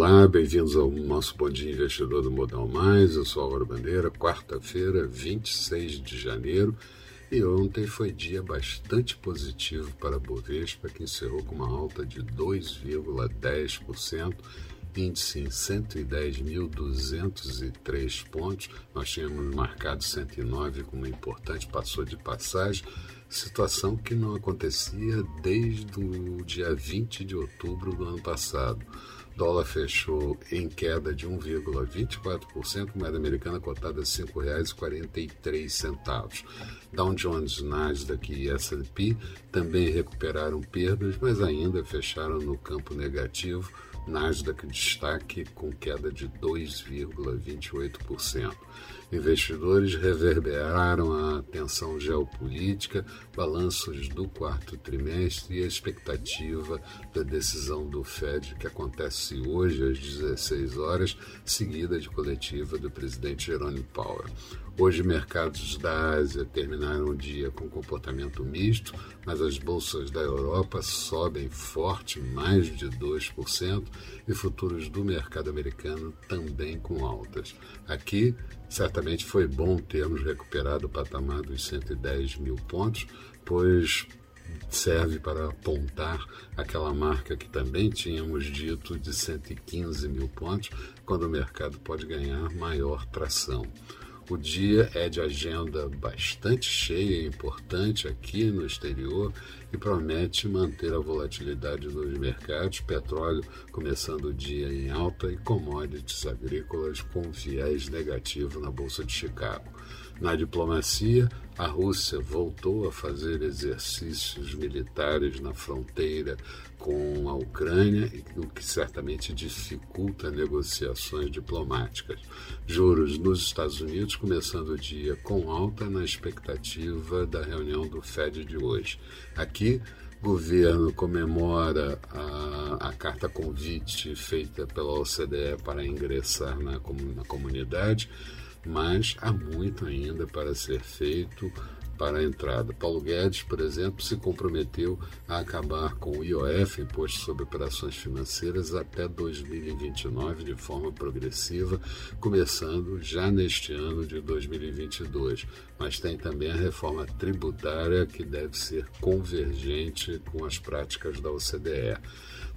Olá, bem-vindos ao nosso Bom Dia Investidor do Modal Mais. Eu sou Álvaro Bandeira, quarta-feira, 26 de janeiro. E ontem foi dia bastante positivo para a Bovespa, que encerrou com uma alta de 2,10%, índice em 110.203 pontos. Nós tínhamos marcado 109 como importante, passou de passagem, situação que não acontecia desde o dia 20 de outubro do ano passado dólar fechou em queda de 1,24%, moeda americana cotada a R$ 5,43. Dow Jones, Nasdaq e S&P também recuperaram perdas, mas ainda fecharam no campo negativo. Nasdaq destaque com queda de 2,28%. Investidores reverberaram a tensão geopolítica, balanços do quarto trimestre e a expectativa da decisão do Fed, que acontece hoje às 16 horas, seguida de coletiva do presidente Jerome Powell. Hoje, mercados da Ásia terminaram o dia com comportamento misto, mas as bolsas da Europa sobem forte, mais de 2%, e futuros do mercado americano também com altas. Aqui, certamente foi bom termos recuperado o patamar dos 110 mil pontos, pois serve para apontar aquela marca que também tínhamos dito de 115 mil pontos, quando o mercado pode ganhar maior tração. O dia é de agenda bastante cheia e importante aqui no exterior e promete manter a volatilidade nos mercados. Petróleo começando o dia em alta e commodities agrícolas com viés negativo na Bolsa de Chicago. Na diplomacia, a Rússia voltou a fazer exercícios militares na fronteira com a Ucrânia, o que certamente dificulta negociações diplomáticas. Juros nos Estados Unidos começando o dia com alta na expectativa da reunião do Fed de hoje. Aqui, governo comemora a, a, carta convite feita pela OCDE para ingressar na, na comunidade mas há muito ainda para ser feito para a entrada. Paulo Guedes, por exemplo, se comprometeu a acabar com o IOF, Imposto sobre Operações Financeiras, até 2029, de forma progressiva, começando já neste ano de 2022. Mas tem também a reforma tributária, que deve ser convergente com as práticas da OCDE.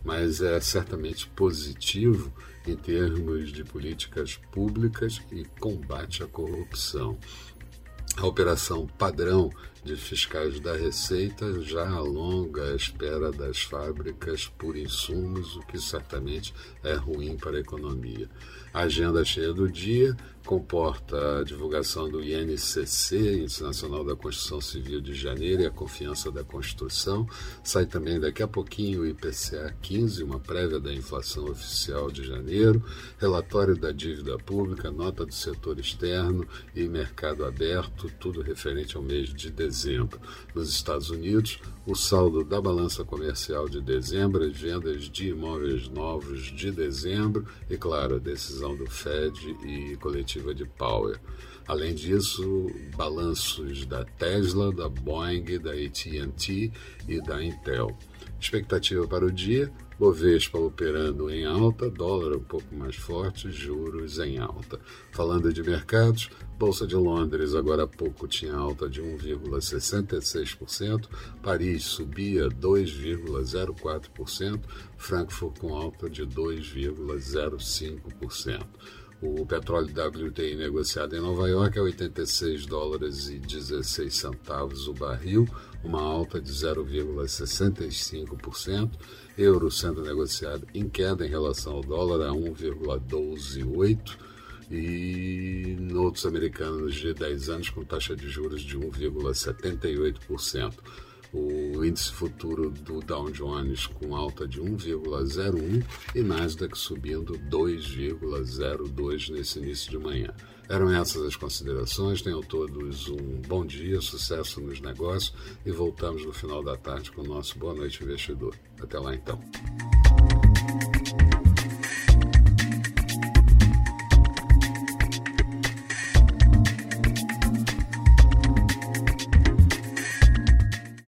Mas é certamente positivo em termos de políticas públicas e combate à corrupção. A operação padrão de fiscais da Receita já alonga a espera das fábricas por insumos, o que certamente é ruim para a economia. A agenda cheia do dia comporta a divulgação do INCC, Índice Nacional da Construção Civil de Janeiro, e a confiança da construção. Sai também daqui a pouquinho o IPCA 15, uma prévia da inflação oficial de janeiro, relatório da dívida pública, nota do setor externo e mercado aberto, tudo referente ao mês de dezembro. Nos Estados Unidos, o saldo da balança comercial de dezembro, as vendas de imóveis novos de dezembro e, claro, a decisão do Fed e coletiva de Power. Além disso, balanços da Tesla, da Boeing, da AT&T e da Intel. Expectativa para o dia: Bovespa operando em alta, dólar um pouco mais forte, juros em alta. Falando de mercados, Bolsa de Londres agora há pouco tinha alta de 1,66%, Paris subia 2,04%, Frankfurt com alta de 2,05%. O petróleo WTI negociado em Nova York é 86 dólares e 16 centavos o barril, uma alta de 0,65%. Euro sendo negociado em queda em relação ao dólar a 1,128 e notos americanos de 10 anos com taxa de juros de 1,78% o índice futuro do Dow Jones com alta de 1,01 e Nasdaq subindo 2,02 nesse início de manhã. Eram essas as considerações. Tenham todos um bom dia, sucesso nos negócios e voltamos no final da tarde com o nosso Boa Noite Investidor. Até lá então.